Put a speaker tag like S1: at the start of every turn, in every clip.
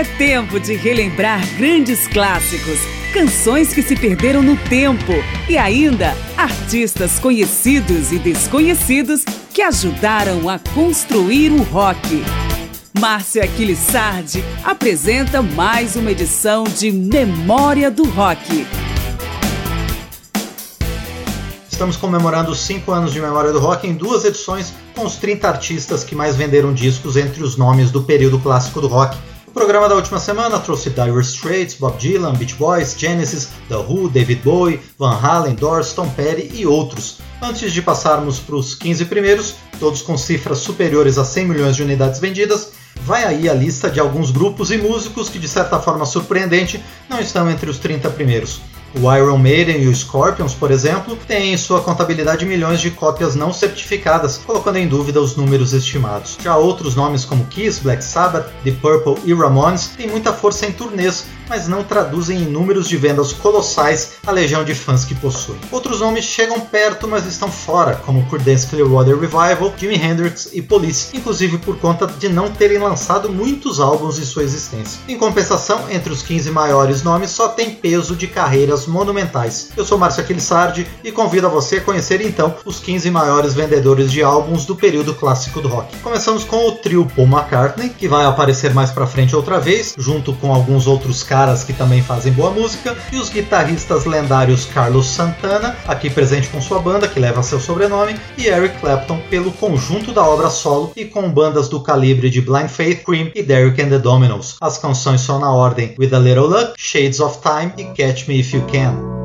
S1: É tempo de relembrar grandes clássicos, canções que se perderam no tempo e ainda artistas conhecidos e desconhecidos que ajudaram a construir o rock. Márcia Aquilissardi apresenta mais uma edição de Memória do Rock.
S2: Estamos comemorando os 5 anos de Memória do Rock em duas edições com os 30 artistas que mais venderam discos entre os nomes do período clássico do rock. O programa da última semana trouxe Dire Straits, Bob Dylan, Beach Boys, Genesis, The Who, David Bowie, Van Halen, Doors, Tom Petty e outros. Antes de passarmos para os 15 primeiros, todos com cifras superiores a 100 milhões de unidades vendidas, vai aí a lista de alguns grupos e músicos que, de certa forma surpreendente, não estão entre os 30 primeiros. O Iron Maiden e o Scorpions, por exemplo, têm em sua contabilidade milhões de cópias não certificadas, colocando em dúvida os números estimados. Já outros nomes como Kiss, Black Sabbath, The Purple e Ramones têm muita força em turnês, mas não traduzem em números de vendas colossais a legião de fãs que possuem. Outros nomes chegam perto, mas estão fora, como Creedence Clearwater Revival, Jimi Hendrix e Police, inclusive por conta de não terem lançado muitos álbuns em sua existência. Em compensação, entre os 15 maiores nomes só tem peso de carreiras monumentais. Eu sou Márcio Aquilissardi e convido a você a conhecer então os 15 maiores vendedores de álbuns do período clássico do rock. Começamos com o trio Paul McCartney, que vai aparecer mais pra frente outra vez, junto com alguns outros caras que também fazem boa música, e os guitarristas lendários Carlos Santana, aqui presente com sua banda, que leva seu sobrenome, e Eric Clapton pelo conjunto da obra solo e com bandas do calibre de Blind Faith, Cream e Derek and the Dominos. As canções são na ordem With a Little Luck, Shades of Time e Catch Me If You Can.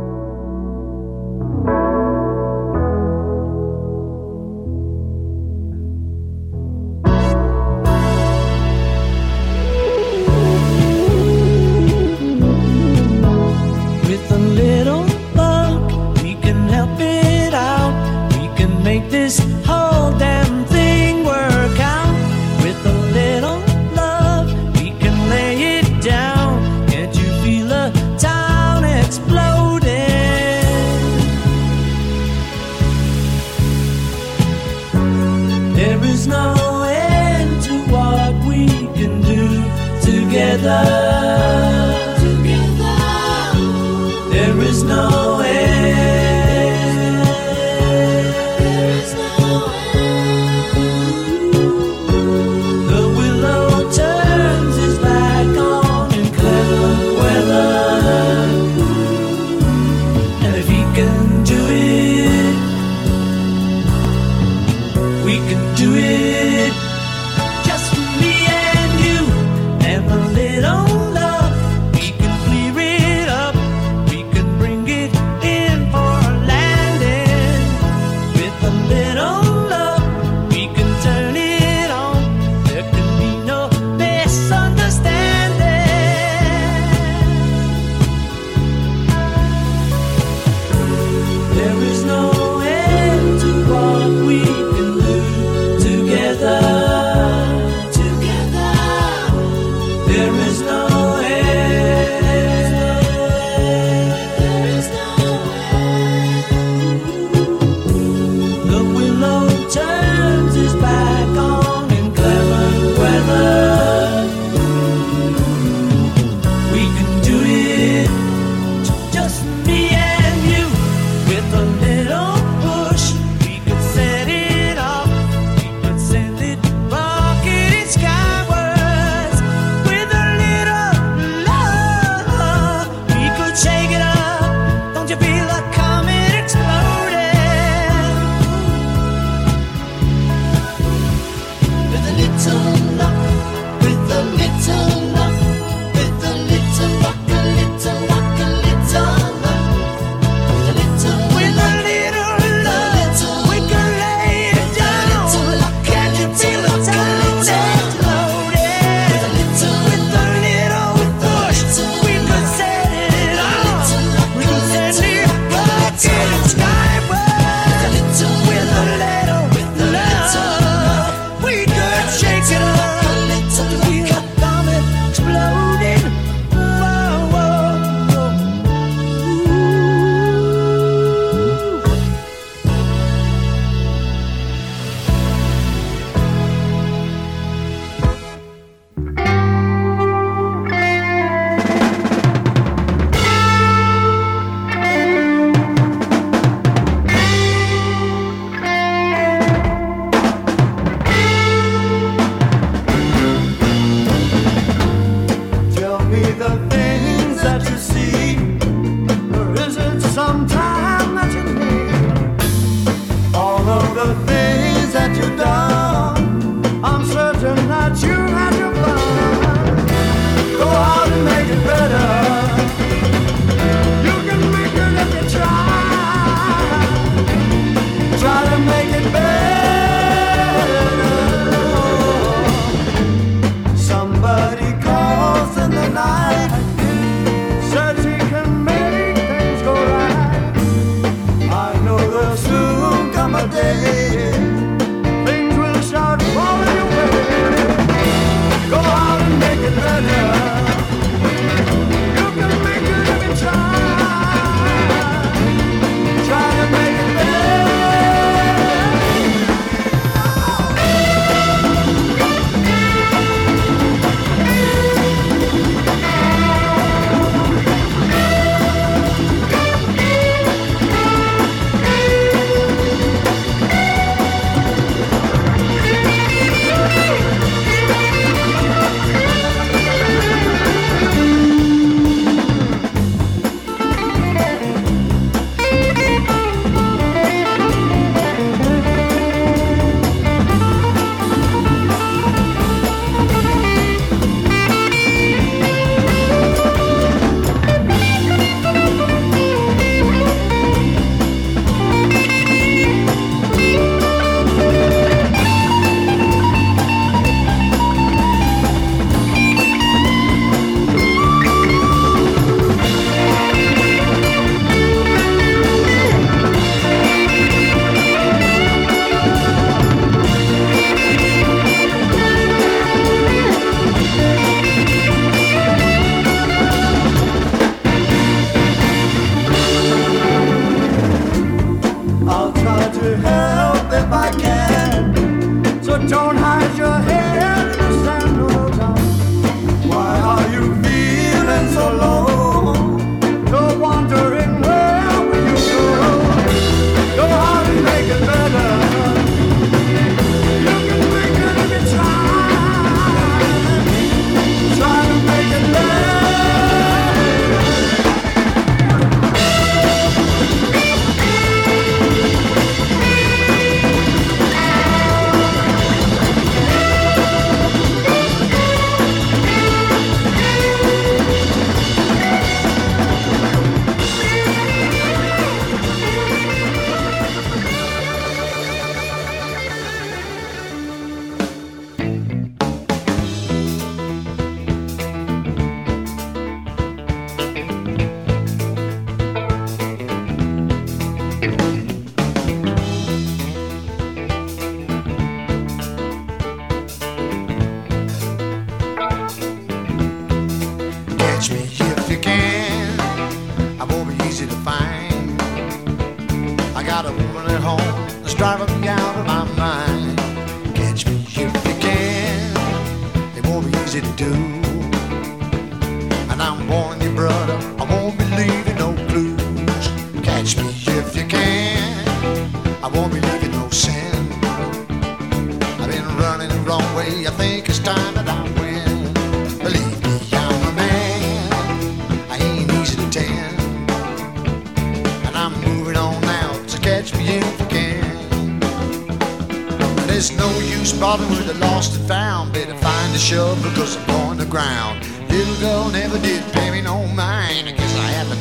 S3: hide your head.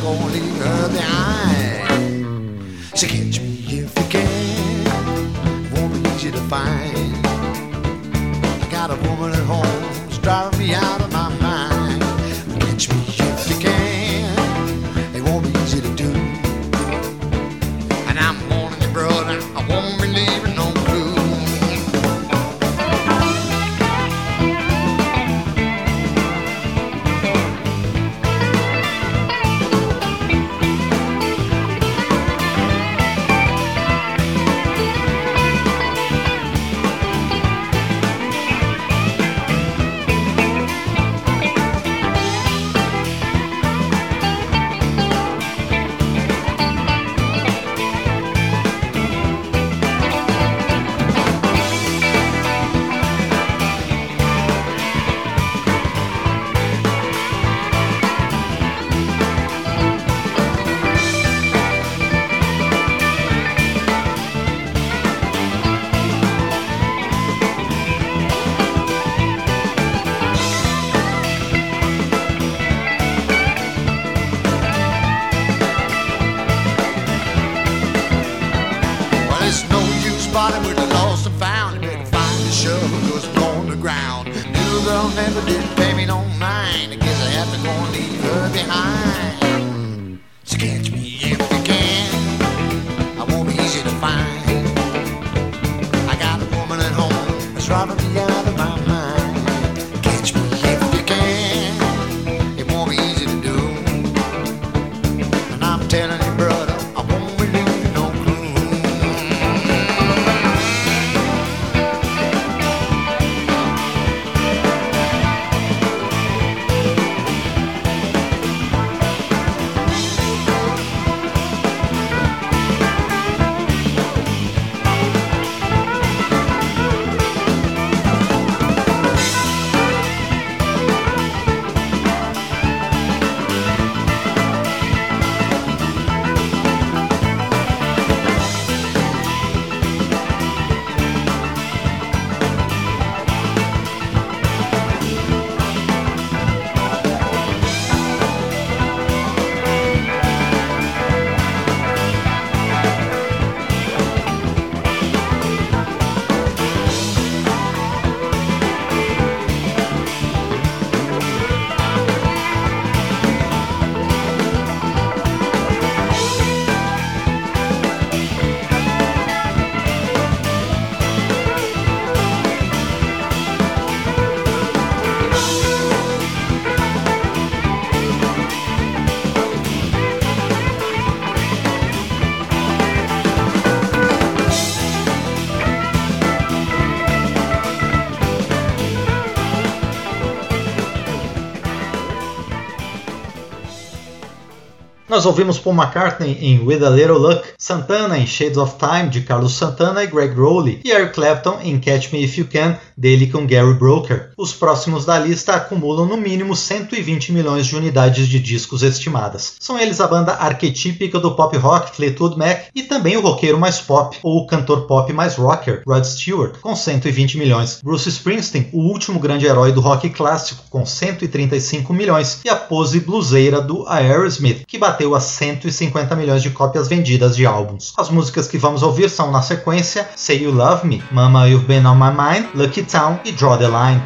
S3: gonna leave her behind. So catch me if
S2: Nós ouvimos Paul McCartney em With a Little Luck, Santana em Shades of Time, de Carlos Santana e Greg Rowley, e Eric Clapton em Catch Me If You Can, dele com Gary Broker. Os próximos da lista acumulam no mínimo 120 milhões de unidades de discos estimadas. São eles a banda arquetípica do pop rock Fleetwood Mac e também o roqueiro mais pop, ou o cantor pop mais rocker, Rod Stewart, com 120 milhões. Bruce Springsteen, o último grande herói do rock clássico, com 135 milhões, e a pose bluseira do Aerosmith, que bateu a 150 milhões de cópias vendidas de álbuns. As músicas que vamos ouvir são na sequência Say You Love Me, Mama You've Been On My Mind, Lucky Town e Draw the Line.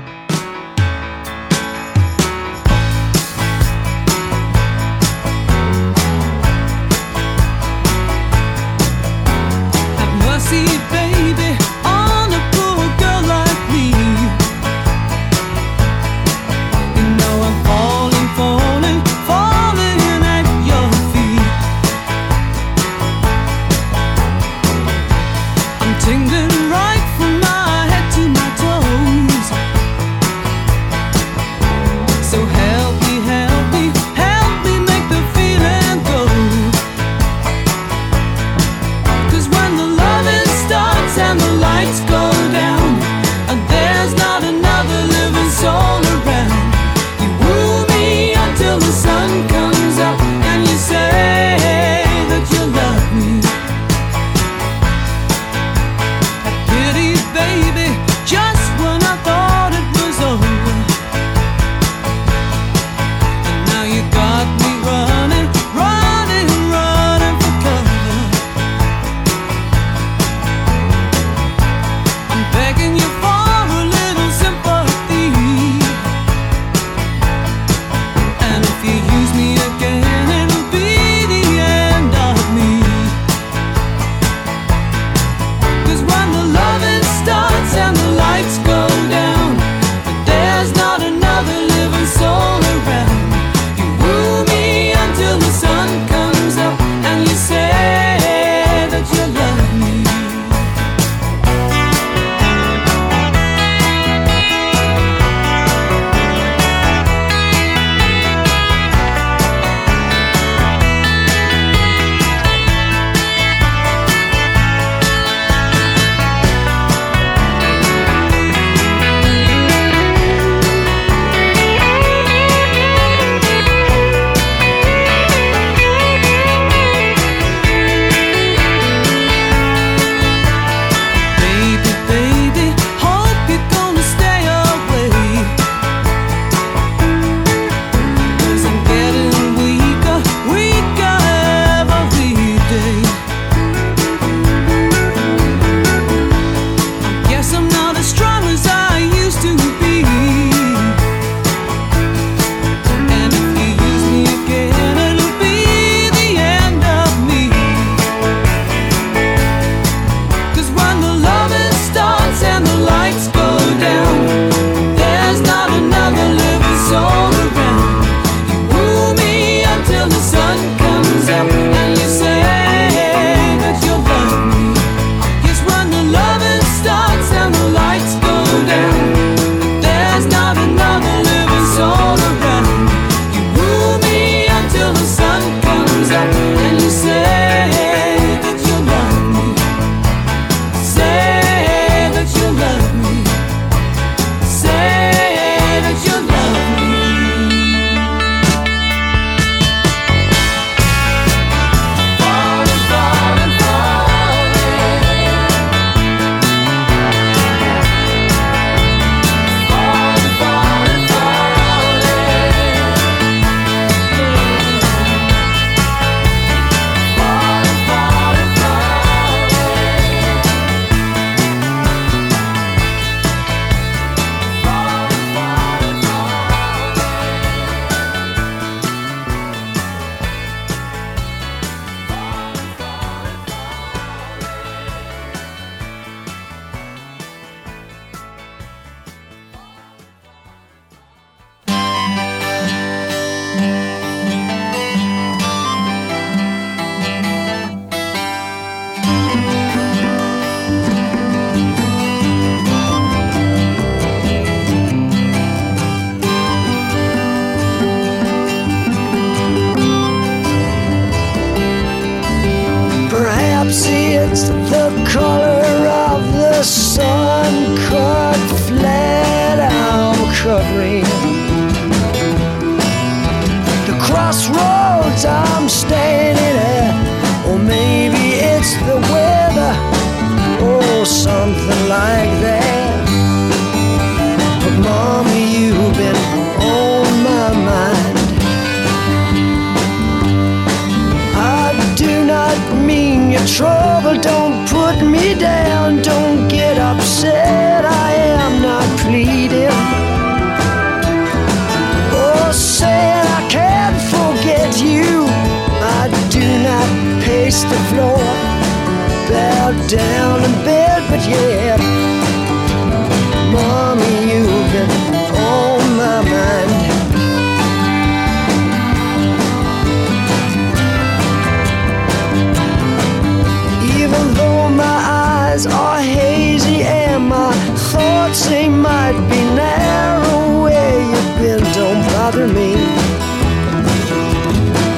S4: Might be narrow, where you've been. Don't bother me.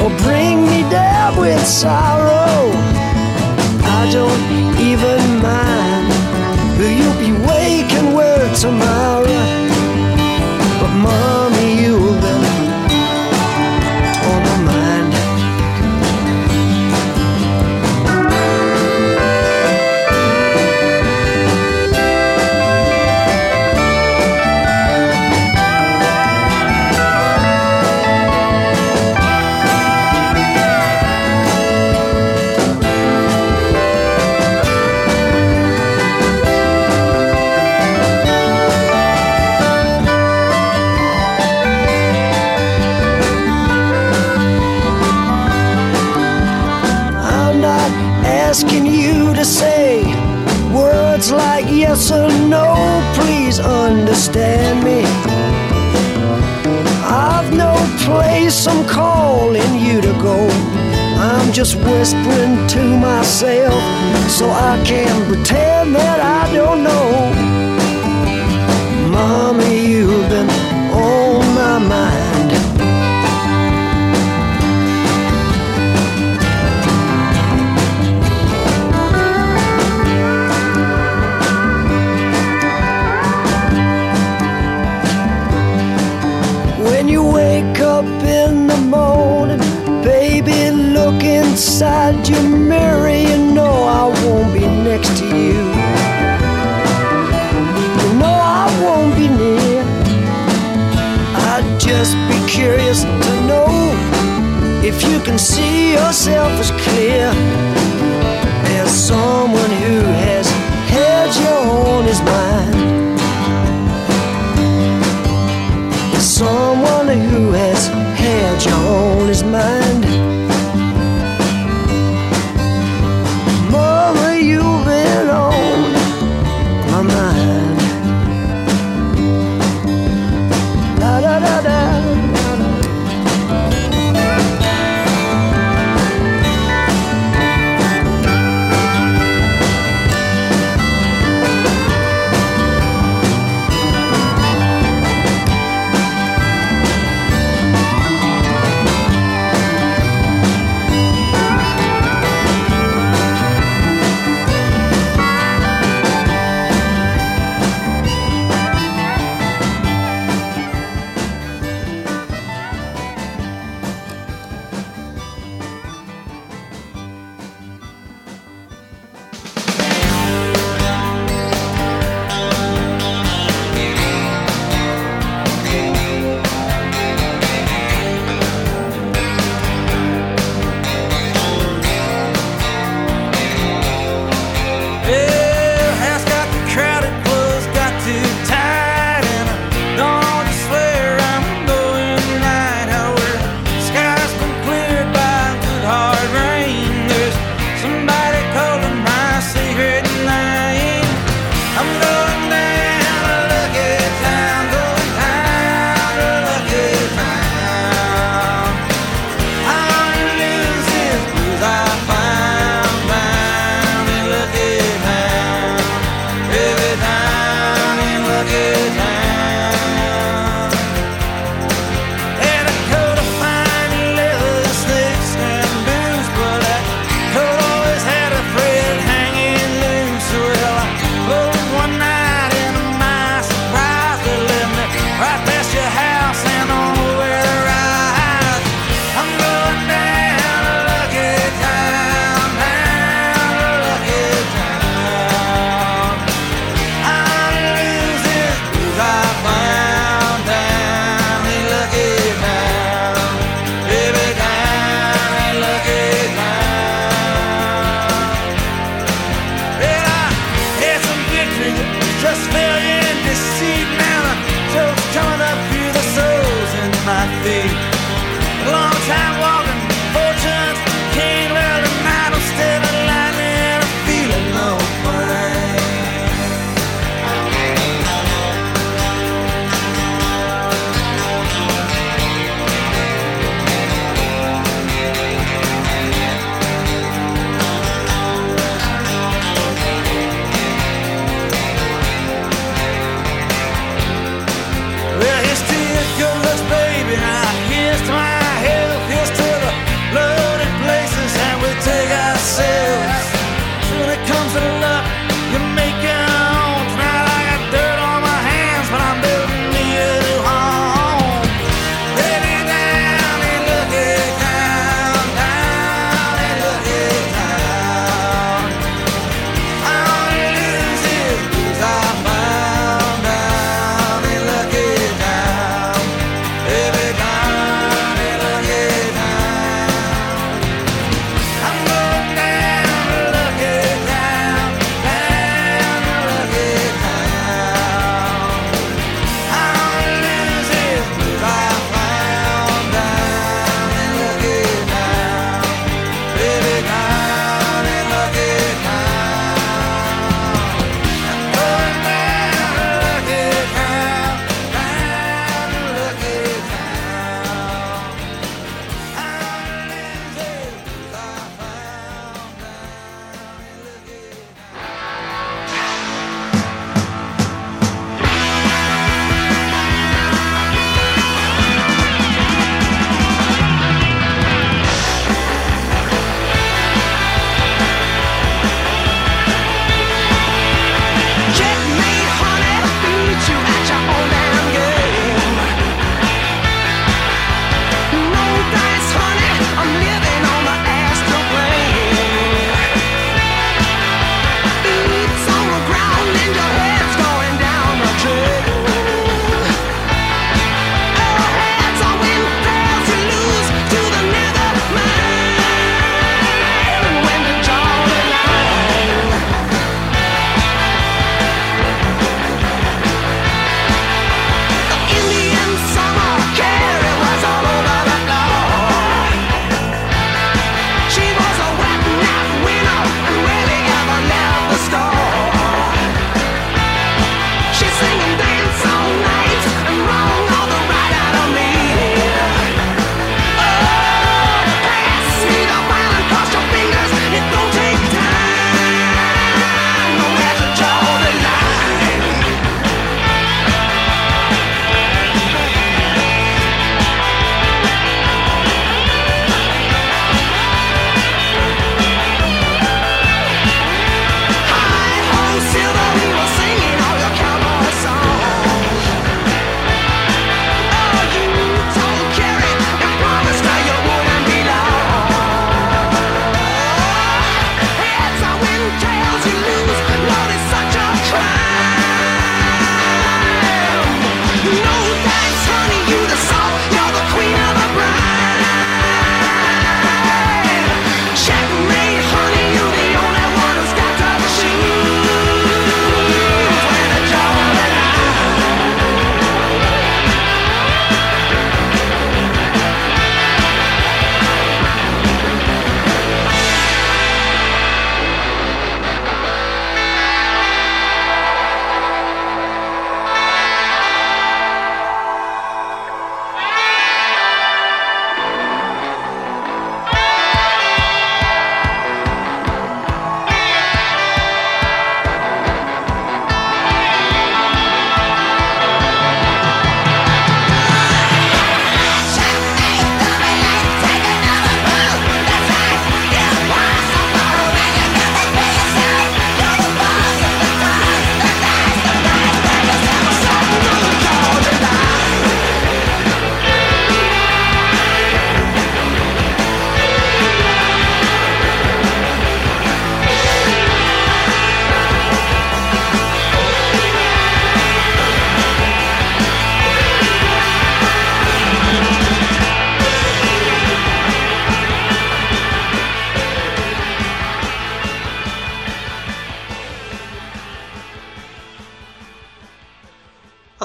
S4: Or bring me down with sorrow. I don't even mind. You'll be waking with tomorrow, but mommy, just whispering to myself so I can pretend that I don't know. Mommy, inside your mirror. You know I won't be next to you. You know I won't be near. I'd just be curious to know if you can see yourself as clear as someone who has had you on his mind.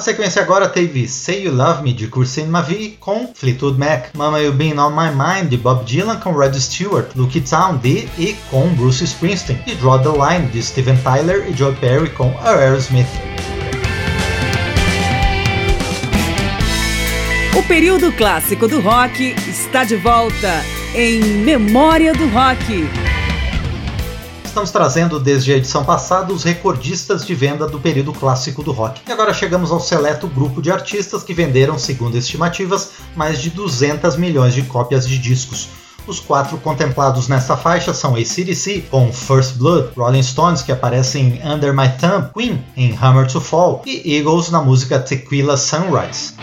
S2: Sequência agora teve Say You Love Me de Courcine Mavi com Fleetwood Mac, Mama You Been On My Mind de Bob Dylan com Red Stewart, Lucky Town de e com Bruce Springsteen e Draw the Line de Steven Tyler e Joe Perry com Aerosmith.
S1: O período clássico do rock está de volta em Memória do Rock.
S2: Estamos trazendo desde a edição passada os recordistas de venda do período clássico do rock. E agora chegamos ao seleto grupo de artistas que venderam, segundo estimativas, mais de 200 milhões de cópias de discos. Os quatro contemplados nesta faixa são ACDC com First Blood, Rolling Stones que aparecem em Under My Thumb, Queen em Hammer to Fall e Eagles na música Tequila Sunrise.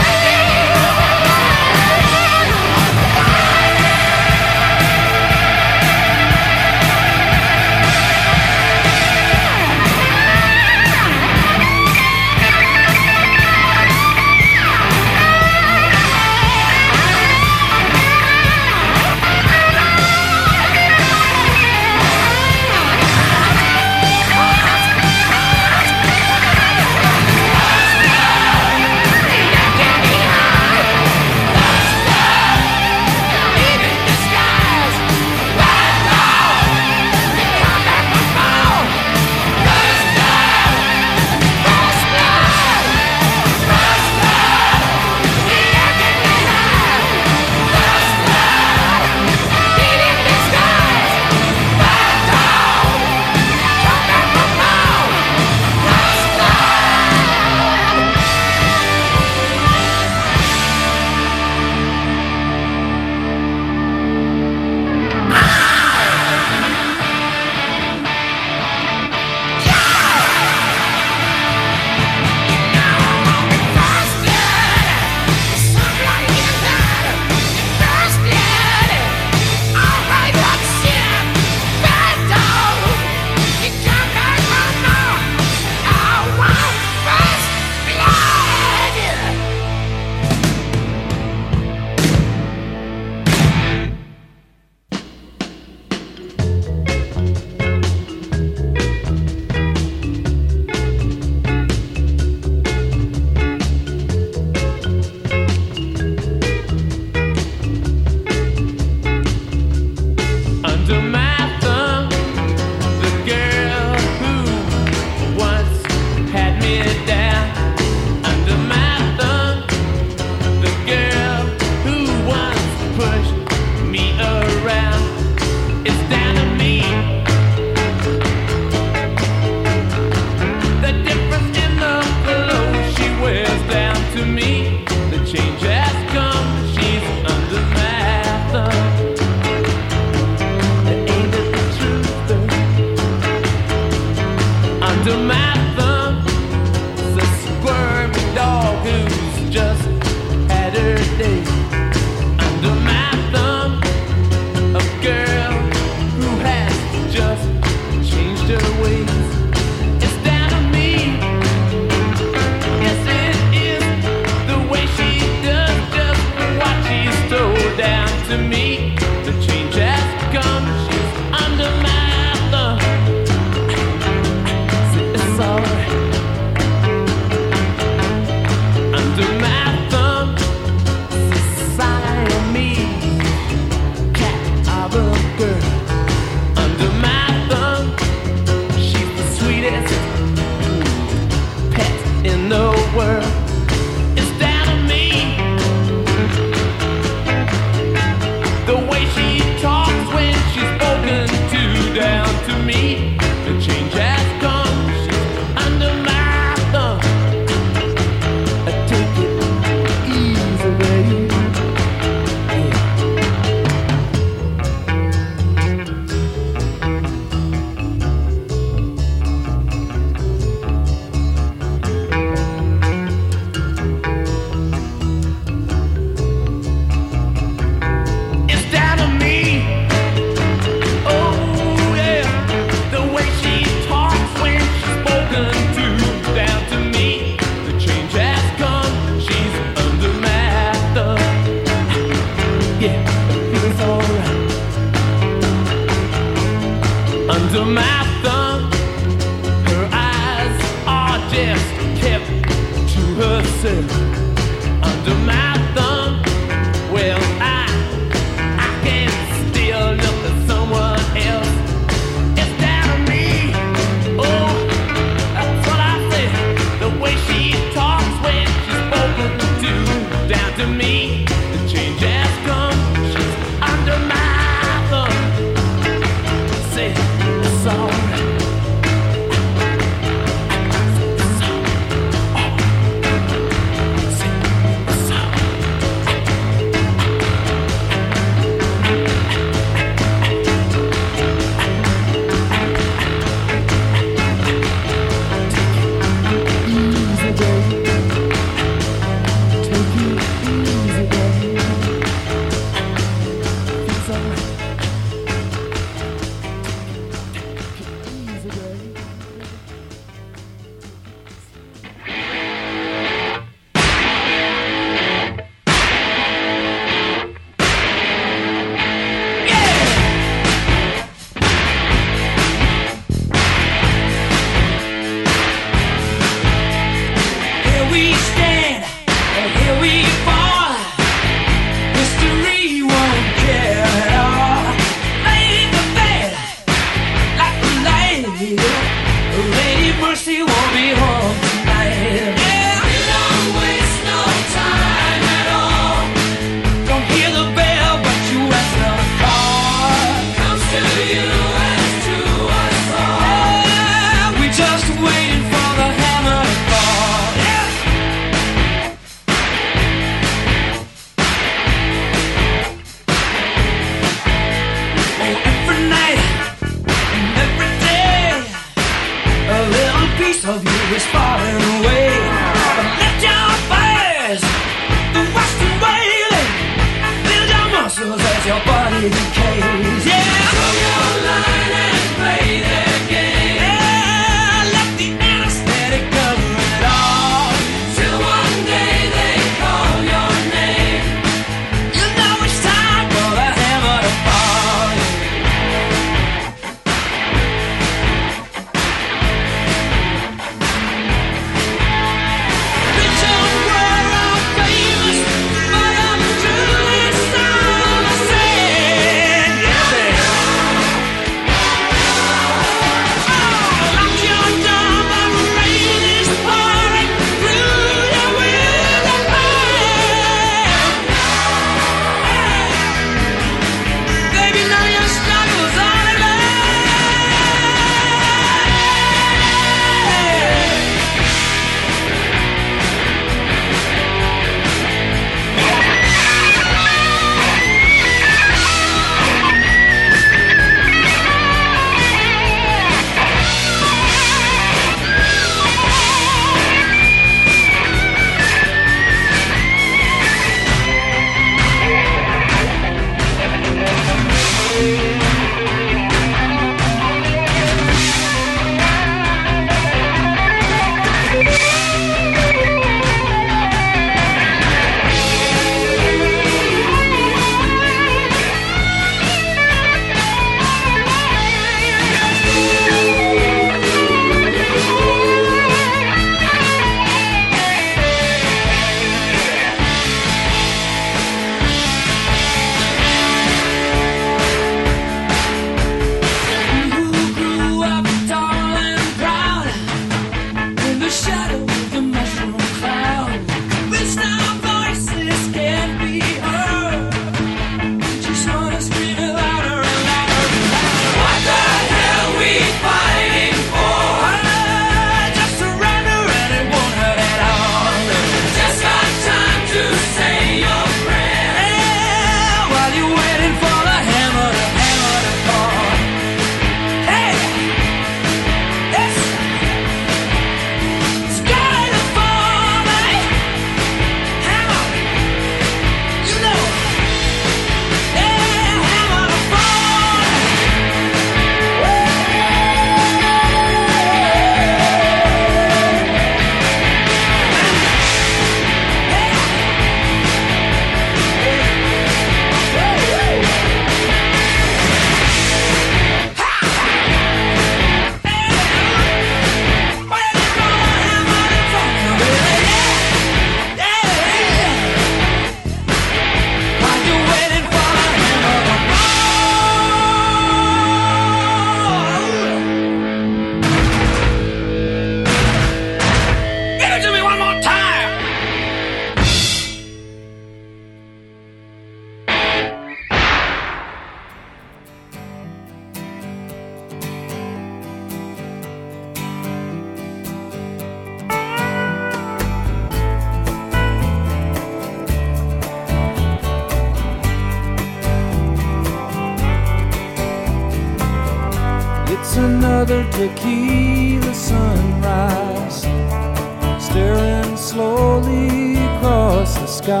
S5: Slowly across the sky.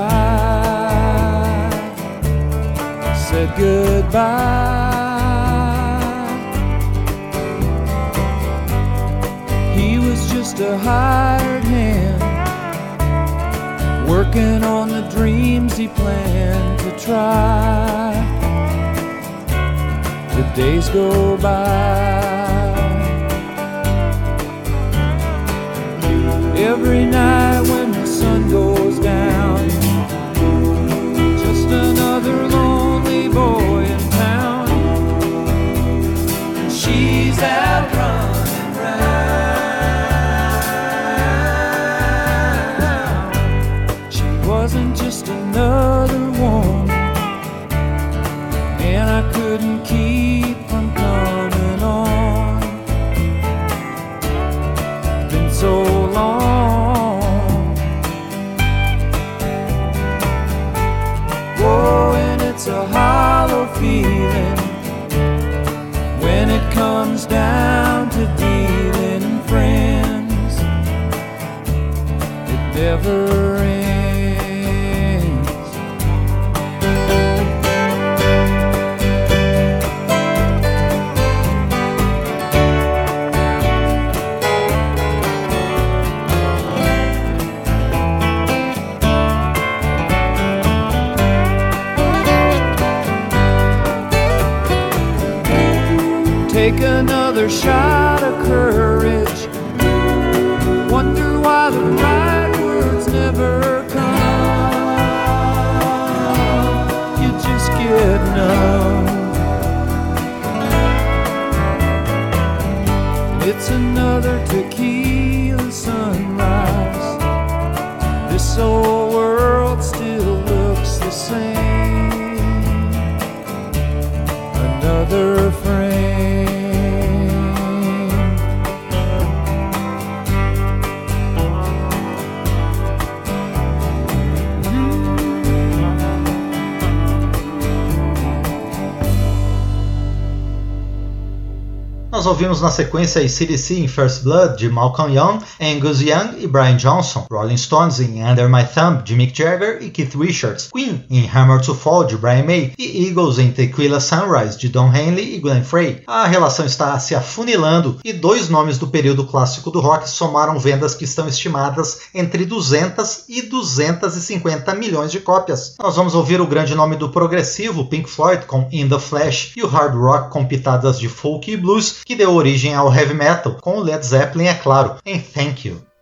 S5: Said goodbye. He was just a hired hand, working on the dreams he planned to try. The days go by. Every night down, just another lonely boy in town. And she's out. She wasn't just another one, to know
S2: Nós ouvimos na sequência ACDC em First Blood, de Malcolm Young, Angus Young e Brian Johnson, Rolling Stones em Under My Thumb, de Mick Jagger e Keith Richards, Queen em Hammer to Fall, de Brian May e Eagles em Tequila Sunrise, de Don Henley e Glenn Frey. A relação está se afunilando e dois nomes do período clássico do rock somaram vendas que estão estimadas entre 200 e 250 milhões de cópias. Nós vamos ouvir o grande nome do progressivo, Pink Floyd, com In the Flash, e o hard rock com pitadas de folk e blues, que deu origem ao heavy metal, com Led Zeppelin, é claro, em Thank You.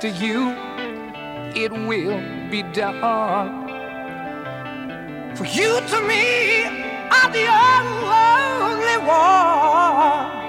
S6: To you,
S7: it will be done. For you to me are the only one.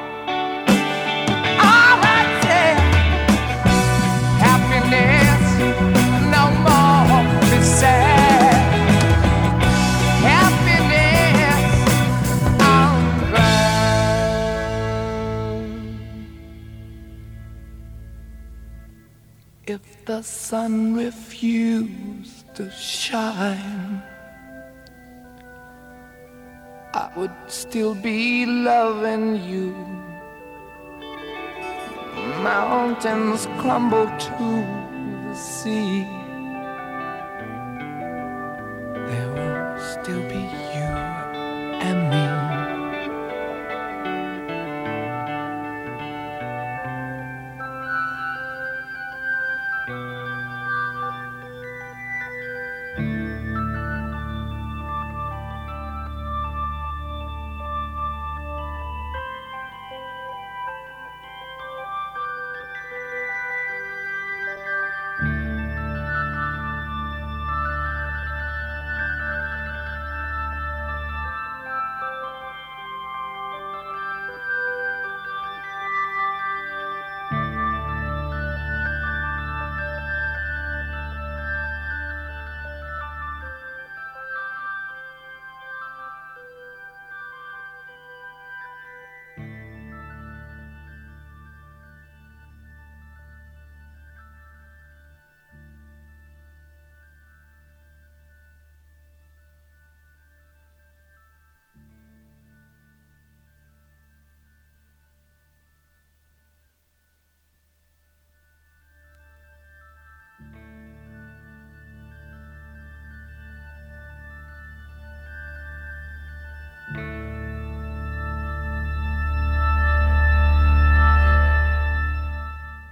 S7: The sun refused to shine, I would still be loving you. Mountains crumble to the sea. There will still be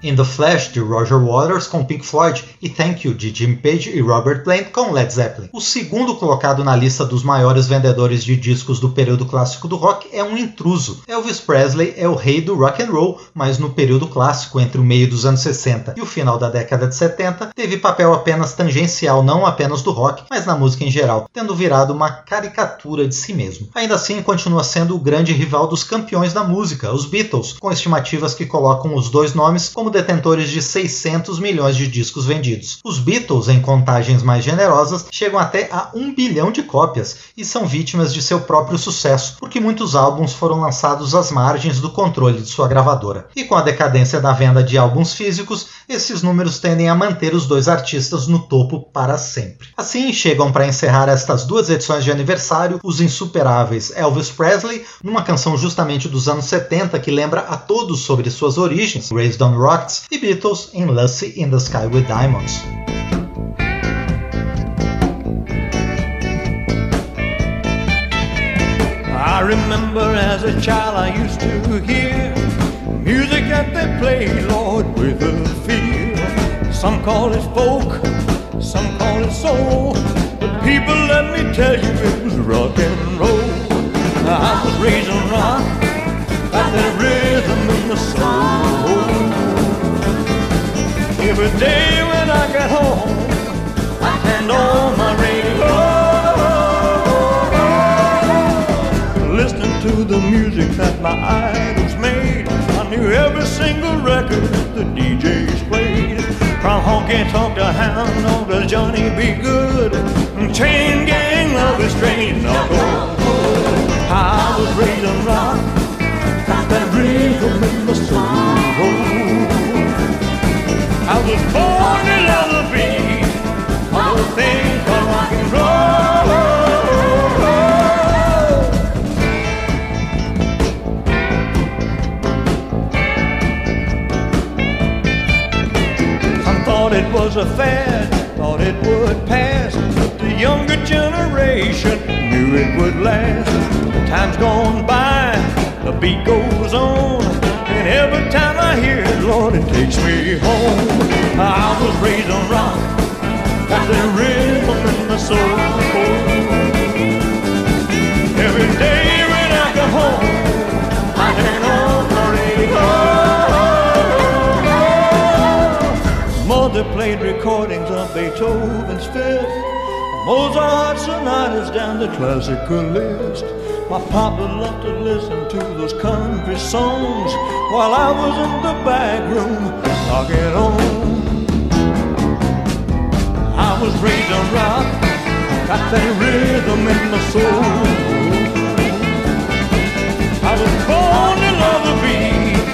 S2: In the Flash de Roger Waters com Pink Floyd e Thank You de Jim Page e Robert Plant com Led Zeppelin. O segundo colocado na lista dos maiores vendedores de discos do período clássico do rock é um intruso. Elvis Presley é o rei do rock and roll, mas no período clássico entre o meio dos anos 60 e o final da década de 70 teve papel apenas tangencial não apenas do rock, mas na música em geral, tendo virado uma caricatura de si mesmo. Ainda assim, continua sendo o grande rival dos campeões da música, os Beatles, com estimativas que colocam os dois nomes como como detentores de 600 milhões de discos vendidos. Os Beatles, em contagens mais generosas, chegam até a 1 bilhão de cópias e são vítimas de seu próprio sucesso, porque muitos álbuns foram lançados às margens do controle de sua gravadora. E com a decadência da venda de álbuns físicos, esses números tendem a manter os dois artistas no topo para sempre. Assim, chegam para encerrar estas duas edições de aniversário os insuperáveis Elvis Presley, numa canção justamente dos anos 70 que lembra a todos sobre suas origens, Raised on Rocks, e Beatles em Lucy in the Sky with Diamonds.
S8: I remember as a child I used to hear music that they Lord, with. Some call it folk, some call it soul. But people, let me tell you, it was rock and roll. I was raised on rock, got that rhythm in my soul. Every day when I got home, I turned on my radio. Listening to the music that my idols made. I knew every single record the DJs played. From honky tonk to hound dog to Johnny Be Good. Chain gang, love is strange, knuckle. I was raised on rock, that rhythm in my soul. I was born a fad, thought it would pass, but the younger generation knew it would last. Time's gone by, the beat goes on, and every time I hear it, Lord, it takes me home. I was raised on rock, got the rhythm in my soul. Played recordings of Beethoven's Fifth, Mozart sonatas down the classical list. My papa loved to listen to those country songs while I was in the back room knocking on. I was raised on rock, got that rhythm in my soul. I was born to love the beat,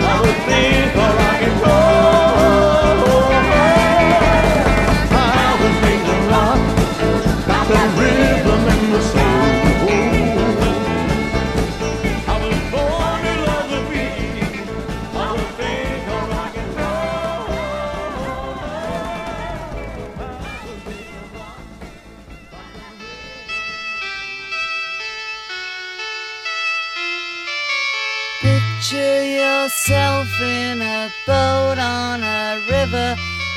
S8: I would think of rock and roll.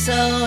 S9: So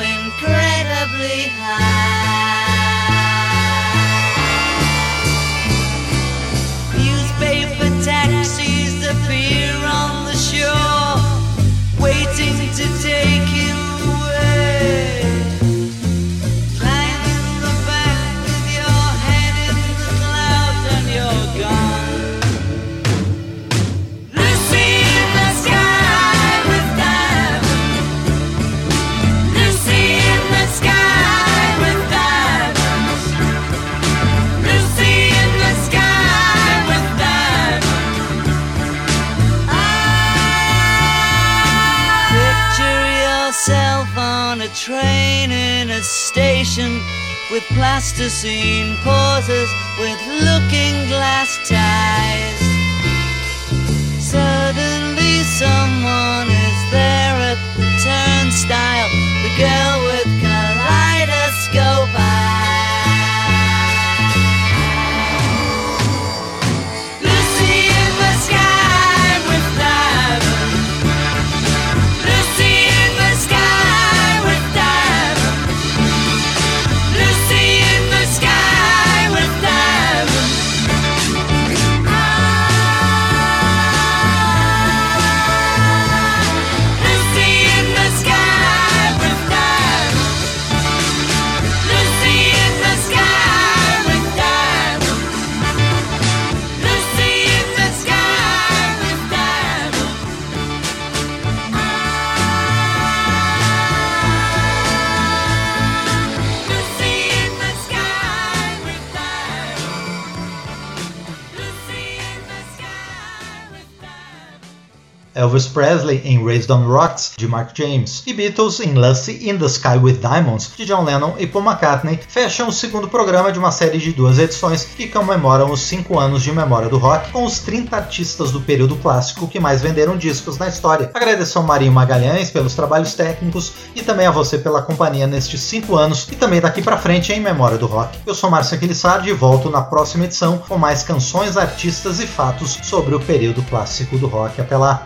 S2: Elvis Presley em Raised on Rocks, de Mark James, e Beatles em Lucy in the Sky with Diamonds, de John Lennon e Paul McCartney, fecham o segundo programa de uma série de duas edições que comemoram os 5 anos de memória do rock, com os 30 artistas do período clássico que mais venderam discos na história. Agradeço ao Marinho Magalhães pelos trabalhos técnicos e também a você pela companhia nestes 5 anos e também daqui pra frente em memória do rock. Eu sou Márcio Aquilissardi e volto na próxima edição com mais canções, artistas e fatos sobre o período clássico do rock. Até lá!